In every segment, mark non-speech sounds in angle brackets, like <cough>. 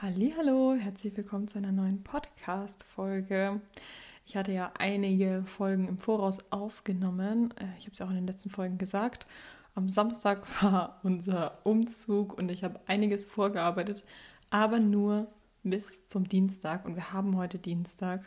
Hallo, herzlich willkommen zu einer neuen Podcast Folge. Ich hatte ja einige Folgen im Voraus aufgenommen. Äh, ich habe es auch in den letzten Folgen gesagt. Am Samstag <laughs> war unser Umzug und ich habe einiges vorgearbeitet, aber nur bis zum Dienstag und wir haben heute Dienstag.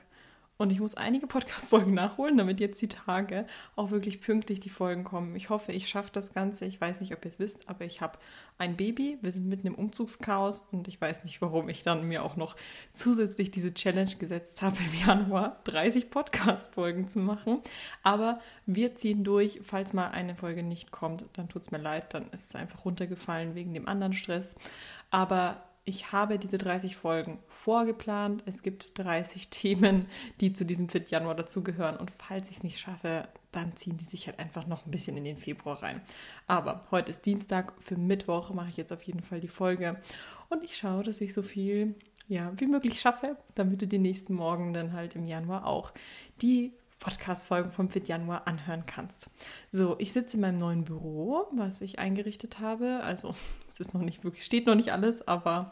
Und ich muss einige <laughs> Podcast-Folgen nachholen, damit jetzt die Tage auch wirklich pünktlich die Folgen kommen. Ich hoffe, ich schaffe das Ganze. Ich weiß nicht, ob ihr es wisst, aber ich habe ein Baby. Wir sind mitten im Umzugschaos und ich weiß nicht, warum ich dann mir auch noch zusätzlich diese Challenge gesetzt habe, im Januar 30 Podcast-Folgen zu machen. Aber wir ziehen durch. Falls mal eine Folge nicht kommt, dann tut es mir leid. Dann ist es einfach runtergefallen wegen dem anderen Stress. Aber ich habe diese 30 Folgen vorgeplant. Es gibt 30 <laughs> Themen, die zu diesem Fit Januar dazugehören. Und falls ich es nicht schaffe, dann ziehen die sich halt einfach noch ein bisschen in den Februar rein. Aber heute ist Dienstag. Für Mittwoch mache ich jetzt auf jeden Fall die Folge. Und ich schaue, dass ich so viel ja, wie möglich schaffe, damit du die nächsten Morgen dann halt im Januar auch die Podcast-Folgen vom Fit Januar anhören kannst. So, ich sitze in meinem neuen Büro, was ich eingerichtet habe. Also, <laughs> es ist noch nicht wirklich, steht noch nicht alles, aber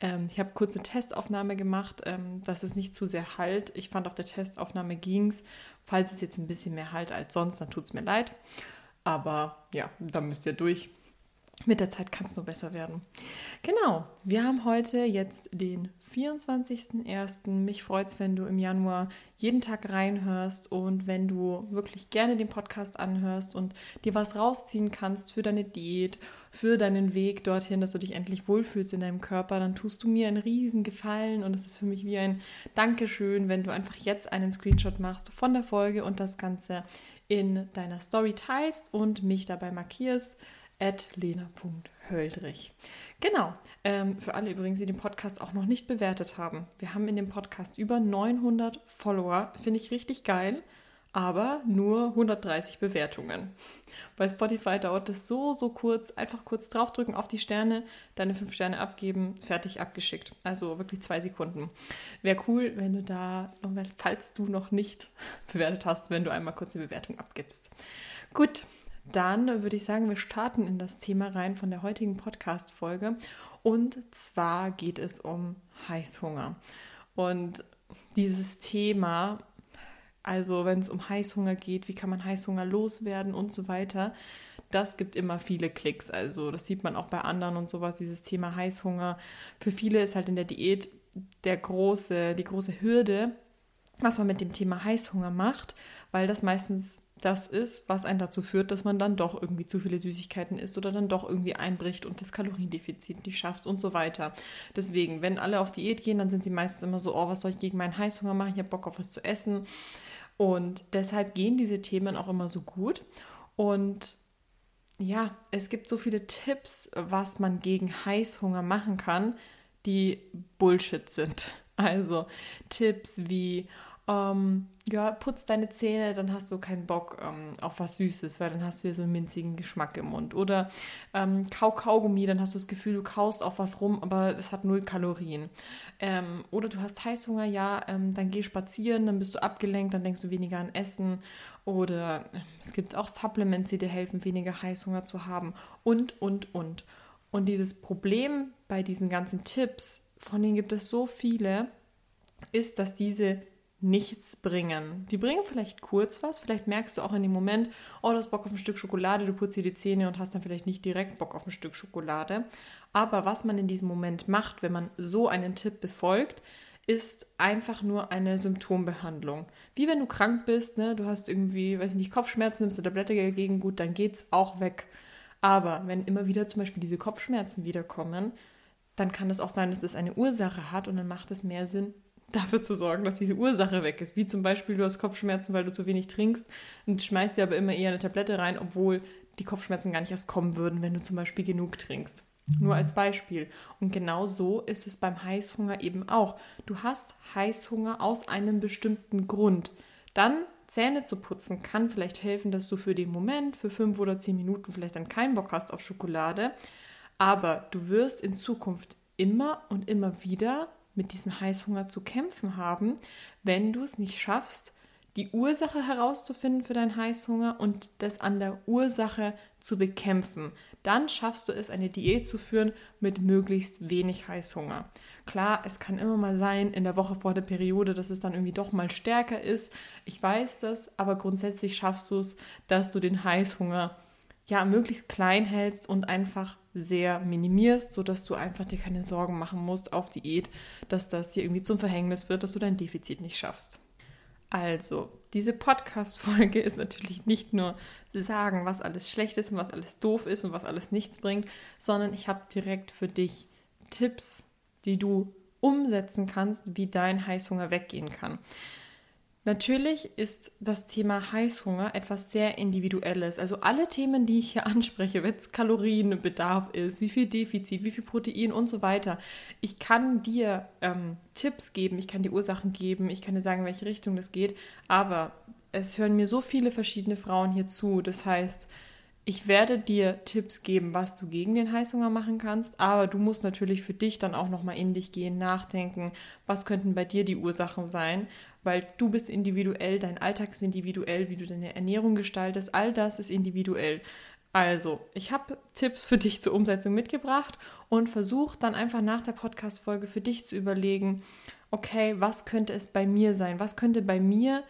ähm, ich habe kurze Testaufnahme gemacht, ähm, dass es nicht zu sehr halt. Ich fand, auf der Testaufnahme ging es. Falls es jetzt ein bisschen mehr halt als sonst, dann tut es mir leid. Aber ja, da müsst ihr durch mit der Zeit kann es nur besser werden. Genau, wir haben heute jetzt den 24.01. Mich freut es, wenn du im Januar jeden Tag reinhörst und wenn du wirklich gerne den Podcast anhörst und dir was rausziehen kannst für deine Diät, für deinen Weg dorthin, dass du dich endlich wohlfühlst in deinem Körper, dann tust du mir einen riesen Gefallen und es ist für mich wie ein Dankeschön, wenn du einfach jetzt einen Screenshot machst von der Folge und das Ganze in deiner Story teilst und mich dabei markierst lena.höldrich. Genau, ähm, für alle übrigens, die den Podcast auch noch nicht bewertet haben. Wir haben in dem Podcast über 900 Follower, finde ich richtig geil, aber nur 130 Bewertungen. Bei Spotify dauert es so, so kurz. Einfach kurz draufdrücken auf die Sterne, deine fünf Sterne abgeben, fertig abgeschickt. Also wirklich zwei Sekunden. Wäre cool, wenn du da nochmal, falls du noch nicht <laughs> bewertet hast, wenn du einmal kurz eine Bewertung abgibst. Gut, dann würde ich sagen, wir starten in das Thema rein von der heutigen Podcast-Folge. Und zwar geht es um Heißhunger. Und dieses Thema, also wenn es um Heißhunger geht, wie kann man Heißhunger loswerden und so weiter, das gibt immer viele Klicks. Also das sieht man auch bei anderen und sowas, dieses Thema Heißhunger. Für viele ist halt in der Diät der große, die große Hürde, was man mit dem Thema Heißhunger macht, weil das meistens das ist, was einen dazu führt, dass man dann doch irgendwie zu viele Süßigkeiten isst oder dann doch irgendwie einbricht und das Kaloriendefizit nicht schafft und so weiter. Deswegen, wenn alle auf Diät gehen, dann sind sie meistens immer so, oh, was soll ich gegen meinen Heißhunger machen? Ich habe Bock auf was zu essen. Und deshalb gehen diese Themen auch immer so gut. Und ja, es gibt so viele Tipps, was man gegen Heißhunger machen kann, die Bullshit sind. Also Tipps wie, ähm, ja, putz deine Zähne, dann hast du keinen Bock ähm, auf was Süßes, weil dann hast du ja so einen minzigen Geschmack im Mund. Oder ähm, kau Kaugummi, dann hast du das Gefühl, du kaust auf was rum, aber es hat null Kalorien. Ähm, oder du hast Heißhunger, ja, ähm, dann geh spazieren, dann bist du abgelenkt, dann denkst du weniger an Essen. Oder äh, es gibt auch Supplements, die dir helfen, weniger Heißhunger zu haben. Und, und, und. Und dieses Problem bei diesen ganzen Tipps, von denen gibt es so viele, ist, dass diese nichts bringen. Die bringen vielleicht kurz was, vielleicht merkst du auch in dem Moment, oh, du hast Bock auf ein Stück Schokolade, du putzt dir die Zähne und hast dann vielleicht nicht direkt Bock auf ein Stück Schokolade. Aber was man in diesem Moment macht, wenn man so einen Tipp befolgt, ist einfach nur eine Symptombehandlung. Wie wenn du krank bist, ne? du hast irgendwie, weiß ich nicht, Kopfschmerzen, nimmst du Tablette dagegen, gut, dann geht's auch weg. Aber wenn immer wieder zum Beispiel diese Kopfschmerzen wiederkommen, dann kann es auch sein, dass das eine Ursache hat und dann macht es mehr Sinn, dafür zu sorgen, dass diese Ursache weg ist. Wie zum Beispiel, du hast Kopfschmerzen, weil du zu wenig trinkst und schmeißt dir aber immer eher eine Tablette rein, obwohl die Kopfschmerzen gar nicht erst kommen würden, wenn du zum Beispiel genug trinkst. Nur als Beispiel. Und genau so ist es beim Heißhunger eben auch. Du hast Heißhunger aus einem bestimmten Grund. Dann Zähne zu putzen kann vielleicht helfen, dass du für den Moment, für fünf oder zehn Minuten vielleicht dann keinen Bock hast auf Schokolade. Aber du wirst in Zukunft immer und immer wieder mit diesem Heißhunger zu kämpfen haben, wenn du es nicht schaffst, die Ursache herauszufinden für deinen Heißhunger und das an der Ursache zu bekämpfen. Dann schaffst du es, eine Diät zu führen mit möglichst wenig Heißhunger. Klar, es kann immer mal sein, in der Woche vor der Periode, dass es dann irgendwie doch mal stärker ist. Ich weiß das, aber grundsätzlich schaffst du es, dass du den Heißhunger ja möglichst klein hältst und einfach sehr minimierst, sodass du einfach dir keine Sorgen machen musst auf Diät, dass das dir irgendwie zum Verhängnis wird, dass du dein Defizit nicht schaffst. Also, diese Podcast-Folge <laughs> ist natürlich nicht nur sagen, was alles schlecht ist und was alles doof ist und was alles nichts bringt, sondern ich habe direkt für dich Tipps, die du umsetzen kannst, wie dein Heißhunger weggehen kann. Natürlich ist das Thema Heißhunger etwas sehr Individuelles. Also alle Themen, die ich hier <laughs> anspreche, wenn es Kalorienbedarf ist, wie viel Defizit, wie viel Protein und so weiter. Ich kann dir ähm, Tipps geben, ich kann dir Ursachen geben, ich kann dir sagen, in welche Richtung das geht, aber es hören mir so viele verschiedene Frauen hier zu. Das heißt, ich werde dir Tipps geben, was du gegen den Heißhunger machen kannst, aber du musst natürlich für dich dann auch nochmal in dich gehen, nachdenken, was könnten bei dir die Ursachen sein weil du bist individuell, dein Alltag ist individuell, wie du deine Ernährung gestaltest, all das ist individuell. Also, ich habe Tipps für dich zur Umsetzung mitgebracht und versuch dann einfach nach der Podcast-Folge für dich zu überlegen, okay, was könnte es bei mir sein? Was könnte bei mir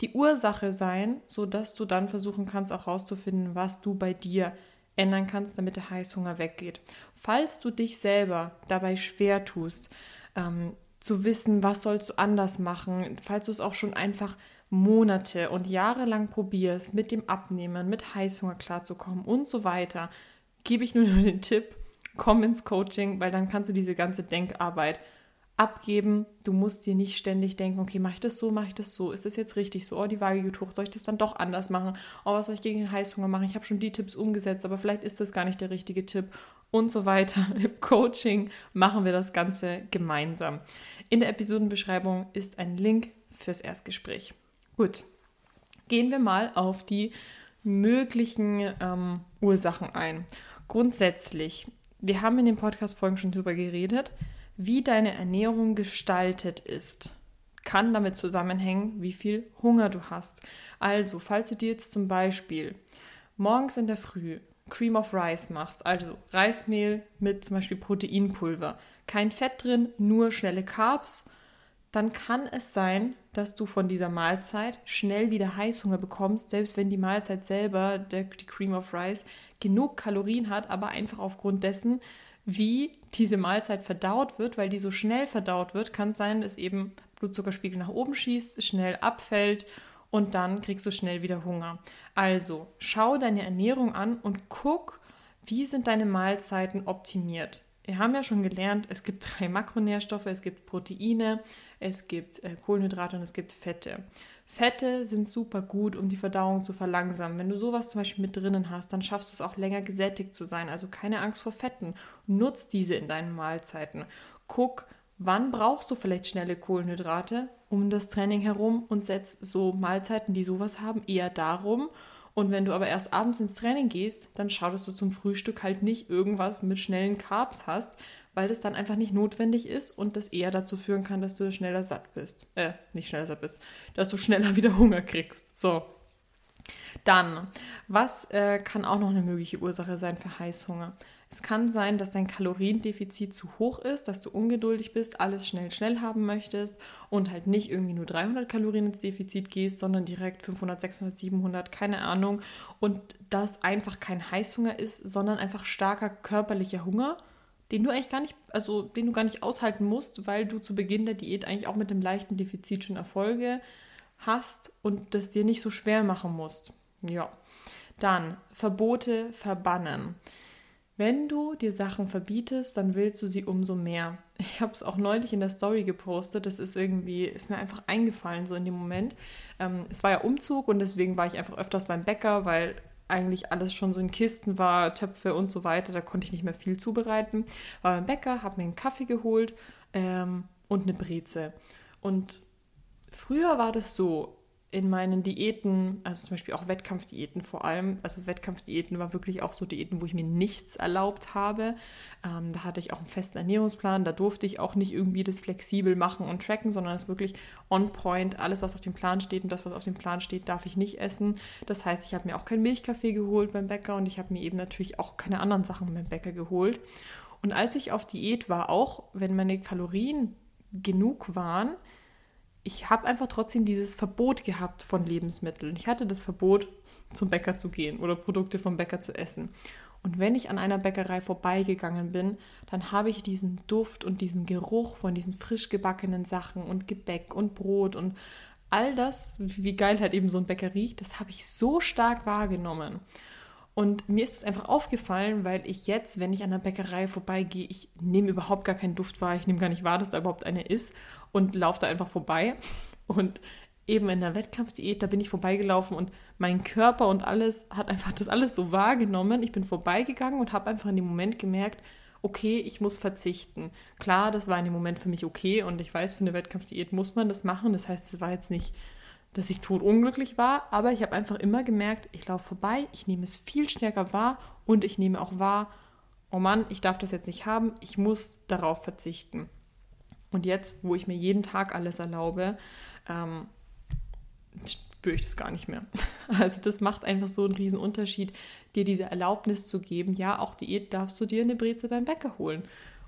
die Ursache sein, sodass du dann versuchen kannst, auch herauszufinden, was du bei dir ändern kannst, damit der Heißhunger weggeht. Falls du dich selber dabei schwer tust, ähm, zu wissen, was sollst du anders machen, falls du es auch schon einfach Monate und Jahre lang probierst, mit dem Abnehmen, mit Heißhunger klarzukommen und so weiter, gebe ich nur <laughs> den Tipp, komm ins Coaching, weil dann kannst du diese ganze Denkarbeit abgeben. Du musst dir nicht ständig denken, okay, mache ich das so, mache ich das so, ist das jetzt richtig so, oh, die Waage geht hoch, soll ich das dann doch anders machen? Oh, was soll ich gegen den Heißhunger machen? Ich habe schon die Tipps umgesetzt, aber vielleicht ist das gar nicht der richtige Tipp und so weiter. <laughs> Im Coaching machen wir das Ganze gemeinsam. In der Episodenbeschreibung ist ein Link fürs Erstgespräch. Gut, gehen wir mal auf die möglichen ähm, Ursachen ein. Grundsätzlich, wir haben in den Podcast-Folgen schon darüber geredet, wie deine Ernährung gestaltet ist. Kann damit zusammenhängen, wie viel Hunger du hast. Also, falls du dir jetzt zum Beispiel morgens in der Früh Cream of Rice machst, also Reismehl mit zum Beispiel Proteinpulver, kein Fett drin, nur schnelle Carbs, dann kann es sein, dass du von dieser Mahlzeit schnell wieder Heißhunger bekommst, selbst wenn die Mahlzeit selber, der, die Cream of Rice, genug Kalorien hat, aber einfach aufgrund dessen, wie diese Mahlzeit verdaut wird, weil die so schnell verdaut wird, kann es sein, dass eben Blutzuckerspiegel nach oben schießt, schnell abfällt und dann kriegst du schnell wieder Hunger. Also schau deine Ernährung an und guck, wie sind deine Mahlzeiten optimiert. Wir haben ja schon gelernt, es gibt drei Makronährstoffe, es gibt Proteine, es gibt äh, Kohlenhydrate und es gibt Fette. Fette sind super gut, um die Verdauung zu verlangsamen. Wenn du sowas zum Beispiel mit drinnen hast, dann schaffst du es auch länger gesättigt zu sein. Also keine Angst vor Fetten. Nutz diese in deinen Mahlzeiten. Guck, wann brauchst du vielleicht schnelle Kohlenhydrate um das Training herum und setz so Mahlzeiten, die sowas haben, eher darum und wenn du aber erst abends ins Training gehst, dann schau, dass du zum Frühstück halt nicht irgendwas mit schnellen Carbs hast, weil das dann einfach nicht notwendig ist und das eher dazu führen kann, dass du schneller satt bist. Äh, nicht schneller satt bist, dass du schneller <laughs> wieder Hunger kriegst. So. Dann, was äh, kann auch noch eine mögliche Ursache sein für Heißhunger? Es kann sein, dass dein Kaloriendefizit zu hoch ist, dass du ungeduldig bist, alles schnell, schnell haben möchtest und halt nicht irgendwie nur 300 Kalorien ins Defizit gehst, sondern direkt 500, 600, 700, keine Ahnung. Und das einfach kein Heißhunger ist, sondern einfach starker körperlicher Hunger, den du eigentlich gar nicht, also den du gar nicht aushalten musst, weil du zu Beginn der Diät eigentlich auch mit einem leichten Defizit schon Erfolge hast und das dir nicht so schwer machen musst. Ja. Dann Verbote verbannen. Wenn du dir Sachen verbietest, dann willst du sie umso mehr. Ich habe es auch neulich in der Story gepostet. Das ist irgendwie, ist mir einfach eingefallen, so in dem Moment. Ähm, es war ja Umzug und deswegen war ich einfach öfters beim Bäcker, weil eigentlich alles schon so in Kisten war, Töpfe und so weiter. Da konnte ich nicht mehr viel zubereiten. War beim Bäcker, habe mir einen Kaffee geholt ähm, und eine Breze. Und früher war das so, in meinen Diäten, also zum Beispiel auch Wettkampfdiäten vor allem, also Wettkampfdiäten war wirklich auch so Diäten, wo ich mir nichts erlaubt habe. Ähm, da hatte ich auch einen festen Ernährungsplan, da durfte ich auch nicht irgendwie das flexibel machen und tracken, sondern es wirklich on point. Alles, was auf dem Plan steht und das, was auf dem Plan steht, darf ich nicht essen. Das heißt, ich habe mir auch keinen Milchkaffee geholt beim Bäcker und ich habe mir eben natürlich auch keine anderen Sachen beim Bäcker geholt. Und als ich auf Diät war, auch wenn meine Kalorien genug waren, ich habe einfach trotzdem dieses Verbot gehabt von Lebensmitteln. Ich hatte das Verbot, zum Bäcker zu gehen oder Produkte vom Bäcker zu essen. Und wenn ich an einer Bäckerei vorbeigegangen bin, dann habe ich diesen Duft und diesen Geruch von diesen frisch gebackenen Sachen und Gebäck und Brot und all das, wie geil halt eben so ein Bäcker riecht, das habe ich so stark wahrgenommen. Und mir ist es einfach aufgefallen, weil ich jetzt, wenn ich an der Bäckerei vorbeigehe, ich nehme überhaupt gar keinen Duft wahr, ich nehme gar nicht wahr, dass da überhaupt eine ist und laufe da einfach vorbei. Und eben in der Wettkampfdiät, da bin ich vorbeigelaufen und mein Körper und alles hat einfach das alles so wahrgenommen. Ich bin vorbeigegangen und habe einfach in dem Moment gemerkt, okay, ich muss verzichten. Klar, das war in dem Moment für mich okay und ich weiß, für eine Wettkampfdiät muss man das machen. Das heißt, es war jetzt nicht dass ich totunglücklich war, aber ich habe einfach immer gemerkt, ich laufe vorbei, ich nehme es viel stärker wahr und ich nehme auch wahr, oh Mann, ich darf das jetzt nicht haben, ich muss darauf verzichten. Und jetzt, wo ich mir jeden Tag alles erlaube, ähm, spüre ich das gar nicht mehr. <laughs> Also das macht einfach so einen riesen Unterschied, dir diese Erlaubnis zu geben, ja, auch Diät darfst du dir eine Breze beim Bäcker holen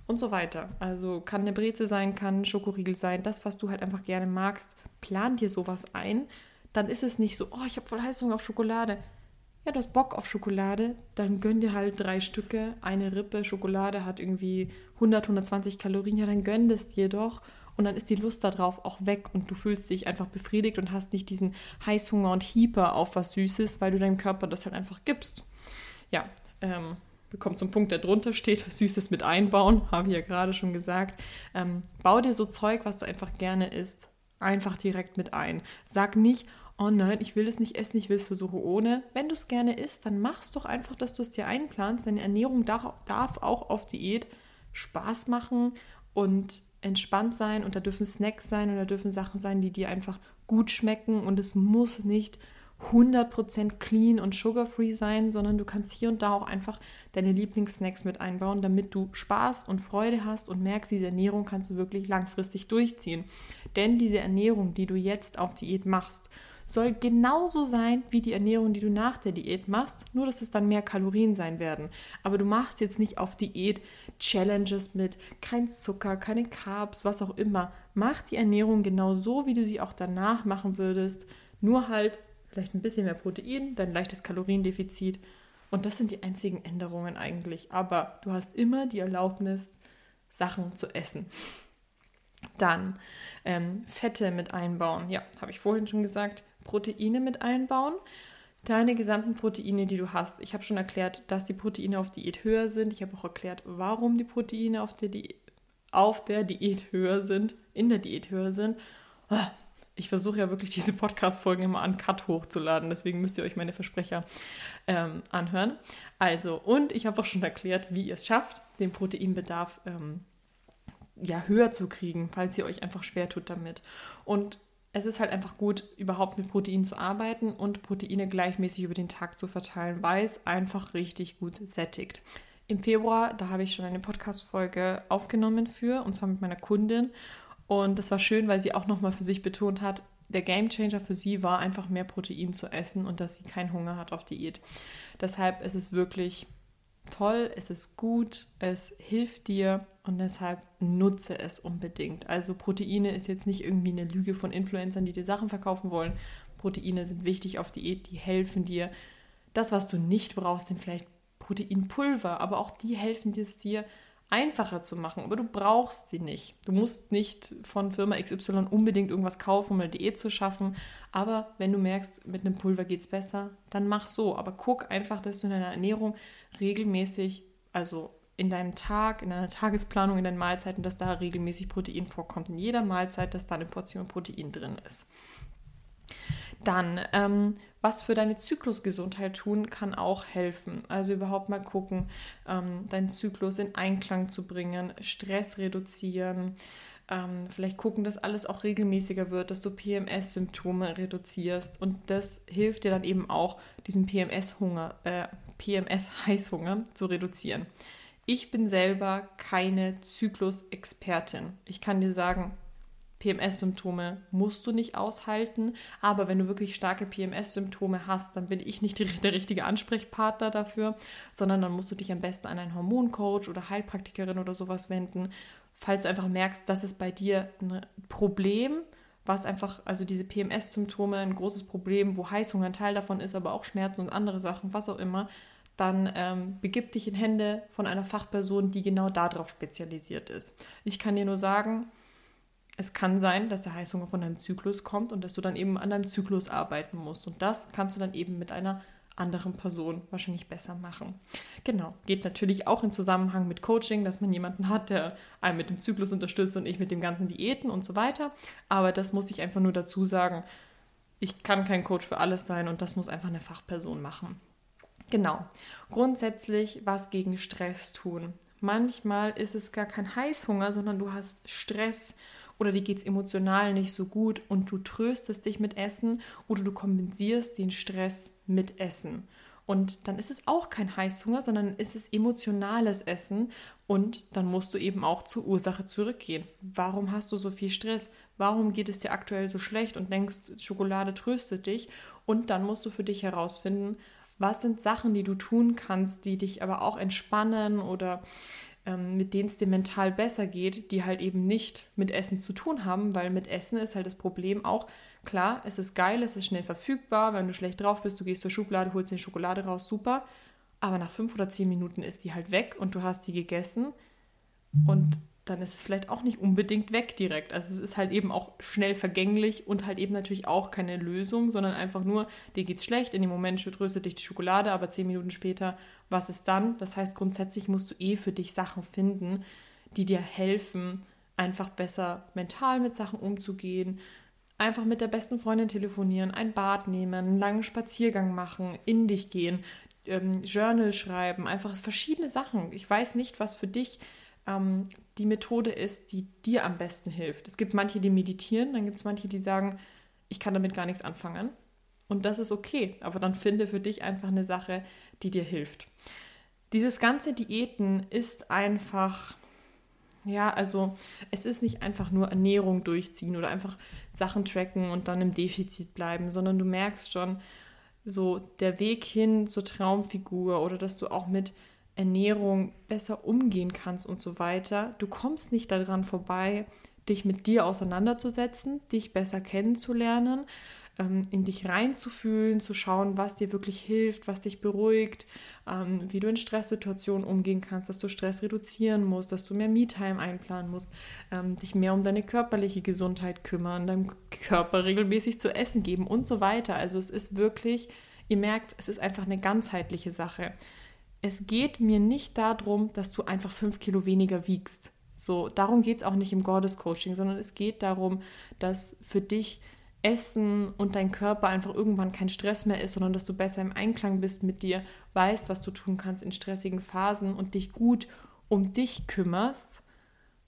und so weiter. Also kann eine Breze sein, kann ein Schokoriegel sein, das, was du halt einfach gerne magst, plan dir sowas ein. Dann ist es nicht so, oh, ich habe voll Heißung auf Schokolade. Ja, du hast Bock auf Schokolade, dann gönn dir halt drei Stücke. Eine Rippe Schokolade hat irgendwie 100, 120 Kalorien. Ja, dann gönn das dir doch. Und dann ist die Lust darauf auch weg und du fühlst dich einfach befriedigt und hast nicht diesen Heißhunger und Hieper auf was Süßes, weil du deinem Körper das halt einfach gibst. Ja, ähm, wir kommen zum Punkt, der drunter steht, <laughs> Süßes mit einbauen, habe ich ja gerade schon gesagt. Ähm, bau dir so Zeug, was du einfach gerne isst, einfach direkt mit ein. Sag nicht, oh nein, ich will es nicht essen, ich will es versuchen ohne. Wenn du es gerne isst, dann machst doch einfach, dass du es dir einplanst. Deine Ernährung darf, darf auch auf Diät Spaß machen und entspannt sein und da dürfen Snacks sein und da dürfen Sachen sein, die dir einfach gut schmecken und es muss nicht 100% clean und sugar-free sein, sondern du kannst hier und da auch einfach deine Lieblingssnacks mit einbauen, damit du Spaß und Freude hast und merkst, diese Ernährung kannst du wirklich langfristig durchziehen. Denn diese Ernährung, die du jetzt auf Diät machst, soll genauso sein wie die Ernährung, die du nach der Diät machst, nur dass es dann mehr Kalorien sein werden. Aber du machst jetzt nicht auf Diät Challenges mit kein Zucker, keine Carbs, was auch immer. Mach die Ernährung genau so, wie du sie auch danach machen würdest, nur halt vielleicht ein bisschen mehr Protein, dein leichtes Kaloriendefizit. Und das sind die einzigen Änderungen eigentlich. Aber du hast immer die Erlaubnis, Sachen zu essen. Dann ähm, Fette mit einbauen. Ja, habe ich vorhin schon gesagt. Proteine mit einbauen. Deine gesamten Proteine, die du hast. Ich habe schon erklärt, dass die Proteine auf Diät höher sind. Ich habe auch erklärt, warum die Proteine auf der, Di auf der Diät höher sind, in der Diät höher sind. Oh, ich versuche ja wirklich diese Podcast-Folgen immer an Cut hochzuladen, deswegen müsst ihr euch meine Versprecher ähm, anhören. Also, und ich habe auch schon erklärt, wie ihr es schafft, den Proteinbedarf ähm, ja, höher zu kriegen, falls ihr euch einfach schwer tut damit. Und es ist halt einfach gut, überhaupt mit Proteinen zu arbeiten und Proteine gleichmäßig über den Tag zu verteilen, weil es einfach richtig gut sättigt. Im Februar, da habe ich schon eine Podcast-Folge aufgenommen für, und zwar mit meiner Kundin. Und das war schön, weil sie auch nochmal für sich betont hat, der Gamechanger für sie war einfach mehr Protein zu essen und dass sie keinen Hunger hat auf Diät. Deshalb ist es wirklich toll, es ist gut, es hilft dir und deshalb nutze es unbedingt. Also Proteine ist jetzt nicht irgendwie eine Lüge von Influencern, die dir Sachen verkaufen wollen. Proteine sind wichtig auf Diät, die helfen dir. Das, was du nicht brauchst, sind vielleicht Proteinpulver, aber auch die helfen dir, einfacher zu machen, aber du brauchst sie nicht. Du musst nicht von Firma XY unbedingt irgendwas kaufen, um eine Diät zu schaffen. Aber wenn du merkst, mit einem Pulver geht es besser, dann mach so. Aber guck einfach, dass du in deiner Ernährung regelmäßig, also in deinem Tag, in deiner Tagesplanung, in deinen Mahlzeiten, dass da regelmäßig Protein vorkommt. In jeder Mahlzeit, dass da eine Portion Protein drin ist. Dann, ähm, was für deine Zyklusgesundheit tun, kann auch helfen. Also überhaupt mal gucken, ähm, deinen Zyklus in Einklang zu bringen, Stress reduzieren, Ähm, vielleicht gucken, dass alles auch regelmäßiger wird, dass du PMS-Symptome reduzierst. Und das hilft dir dann eben auch, diesen PMS-Hunger, äh, PMS-Heißhunger zu reduzieren. Ich bin selber keine Zyklus-Expertin. Ich kann dir sagen, PMS-Symptome musst du nicht aushalten, aber wenn du wirklich starke PMS-Symptome hast, dann bin ich nicht der richtige Ansprechpartner dafür, sondern dann musst du dich am besten an einen Hormoncoach oder Heilpraktikerin oder sowas wenden, falls du einfach merkst, dass es bei dir ein Problem, was einfach, also diese PMS-Symptome, ein großes Problem, wo Heißhunger ein Teil davon ist, aber auch Schmerzen und andere Sachen, was auch immer, dann ähm, begib dich in Hände von einer Fachperson, die genau darauf spezialisiert ist. Ich kann dir nur sagen, es kann sein, dass der Heißhunger von deinem Zyklus kommt und dass du dann eben an deinem Zyklus arbeiten musst. Und das kannst du dann eben mit einer anderen Person wahrscheinlich besser machen. Genau, geht natürlich auch in Zusammenhang mit Coaching, dass man jemanden hat, der einen mit dem Zyklus unterstützt und ich mit dem ganzen Diäten und so weiter. Aber das muss ich einfach nur dazu sagen. Ich kann kein Coach für alles sein und das muss einfach eine Fachperson machen. Genau. Grundsätzlich was gegen Stress tun. Manchmal ist es gar kein Heißhunger, sondern du hast Stress oder dir geht es emotional nicht so gut und du tröstest dich mit Essen oder du kompensierst den Stress mit Essen. Und dann ist es auch kein Heißhunger, sondern ist es emotionales Essen und dann musst du eben auch zur Ursache zurückgehen. Warum hast du so viel Stress? Warum geht es dir aktuell so schlecht und denkst, Schokolade tröstet dich? Und dann musst du für dich herausfinden, was sind Sachen, die du tun kannst, die dich aber auch entspannen oder mit denen es dir mental besser geht, die halt eben nicht mit Essen zu tun haben, weil mit Essen ist halt das Problem auch, klar, es ist geil, es ist schnell verfügbar, wenn du schlecht drauf bist, du gehst zur Schublade, holst die Schokolade raus, super, aber nach fünf oder zehn Minuten ist die halt weg und du hast die gegessen. Und dann ist es vielleicht auch nicht unbedingt weg direkt. Also es ist halt eben auch schnell vergänglich und halt eben natürlich auch keine Lösung, sondern einfach nur, dir geht's schlecht, in dem Moment tröstet dich die Schokolade, aber zehn Minuten später, was ist dann? Das heißt, grundsätzlich musst du eh für dich Sachen finden, die dir helfen, einfach besser mental mit Sachen umzugehen, einfach mit der besten Freundin telefonieren, ein Bad nehmen, einen langen Spaziergang machen, in dich gehen, ähm, Journal schreiben, einfach verschiedene Sachen. Ich weiß nicht, was für dich ähm, die Methode ist, die dir am besten hilft. Es gibt manche, die meditieren, dann gibt es manche, die sagen, ich kann damit gar nichts anfangen. Und das ist okay, aber dann finde für dich einfach eine Sache, die dir hilft. Dieses ganze Diäten ist einfach, ja, also es ist nicht einfach nur Ernährung durchziehen oder einfach Sachen tracken und dann im Defizit bleiben, sondern du merkst schon so der Weg hin zur Traumfigur oder dass du auch mit Ernährung besser umgehen kannst und so weiter. Du kommst nicht daran vorbei, dich mit dir auseinanderzusetzen, dich besser kennenzulernen, ähm, in dich reinzufühlen, zu schauen, was dir wirklich hilft, was dich beruhigt, ähm, wie du in Stresssituationen umgehen kannst, dass du Stress reduzieren musst, dass du mehr Me-Time einplanen musst, ähm, dich mehr um deine körperliche Gesundheit kümmern, deinem Körper regelmäßig zu essen geben und so weiter. Also es ist wirklich, ihr merkt, es ist einfach eine ganzheitliche Sache es geht mir nicht darum, dass du einfach fünf Kilo weniger wiegst. So, darum geht es auch nicht im Goddess Coaching, sondern es geht darum, dass für dich Essen und dein Körper einfach irgendwann kein Stress mehr ist, sondern dass du besser im Einklang bist mit dir, weißt, was du tun kannst in stressigen Phasen und dich gut um dich kümmerst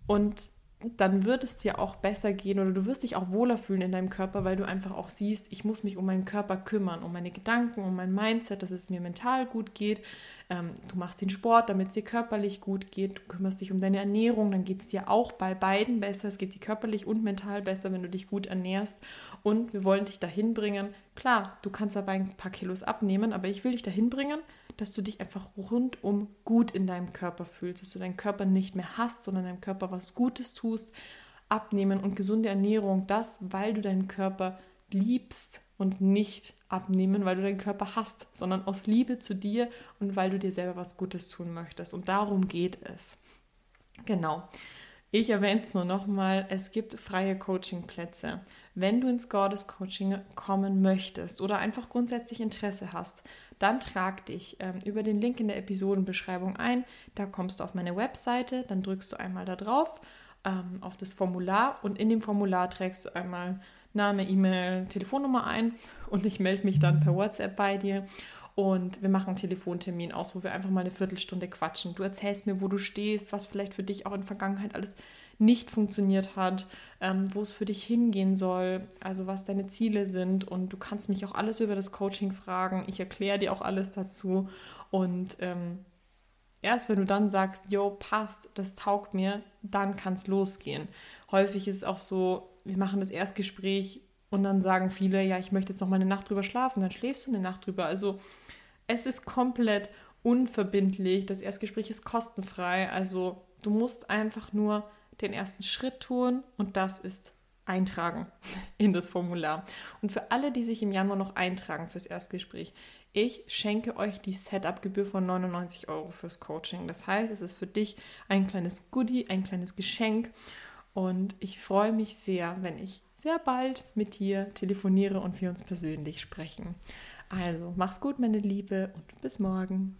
und dann wird es dir auch besser gehen oder du wirst dich auch wohler fühlen in deinem Körper, weil du einfach auch siehst, ich muss mich um meinen Körper kümmern, um meine Gedanken, um mein Mindset, dass es mir mental gut geht. Ähm, du machst den Sport, damit es dir körperlich gut geht. Du kümmerst dich um deine Ernährung, dann geht es dir auch bei beiden besser. Es geht dir körperlich und mental besser, wenn du dich gut ernährst. Und wir wollen dich dahin bringen. Klar, du kannst dabei ein paar Kilos abnehmen, aber ich will dich dahin bringen, dass du dich einfach rundum gut in deinem Körper fühlst, dass du deinen Körper nicht mehr hast, sondern deinem Körper was Gutes tust. Abnehmen und gesunde Ernährung, das, weil du deinen Körper liebst und nicht abnehmen, weil du deinen Körper hast, sondern aus Liebe zu dir und weil du dir selber was Gutes tun möchtest. Und darum geht es. Genau. Ich erwähne es nur nochmal, es gibt freie Coachingplätze. Wenn du ins Goddess Coaching kommen möchtest oder einfach grundsätzlich Interesse hast, dann trag dich ähm, über den Link in der Episodenbeschreibung ein. Da kommst du auf meine Webseite, dann drückst du einmal da drauf ähm, auf das Formular und in dem Formular trägst du einmal Name, E-Mail, Telefonnummer ein und ich melde mich dann per WhatsApp bei dir und wir machen einen Telefontermin aus, wo wir einfach mal eine Viertelstunde quatschen. Du erzählst mir, wo du stehst, was vielleicht für dich auch in Vergangenheit alles nicht funktioniert hat, ähm, wo es für dich hingehen soll, also was deine Ziele sind. Und du kannst mich auch alles über das Coaching fragen. Ich erkläre dir auch alles dazu. Und ähm, erst wenn du dann sagst, jo, passt, das taugt mir, dann kann es losgehen. Häufig ist es auch so, wir machen das Erstgespräch und dann sagen viele, ja, ich möchte jetzt noch mal eine Nacht drüber schlafen, dann schläfst du eine Nacht drüber. Also es ist komplett unverbindlich. Das Erstgespräch ist kostenfrei. Also du musst einfach nur den ersten Schritt tun und das ist eintragen <laughs> in das Formular. Und für alle, die sich im Januar noch eintragen fürs Erstgespräch, ich schenke euch die Setup-Gebühr von 99 Euro fürs Coaching. Das heißt, es ist für dich ein kleines Goodie, ein kleines Geschenk. Und ich freue mich sehr, wenn ich sehr bald mit dir telefoniere und wir uns persönlich sprechen. Also, mach's gut, meine Liebe, und bis morgen.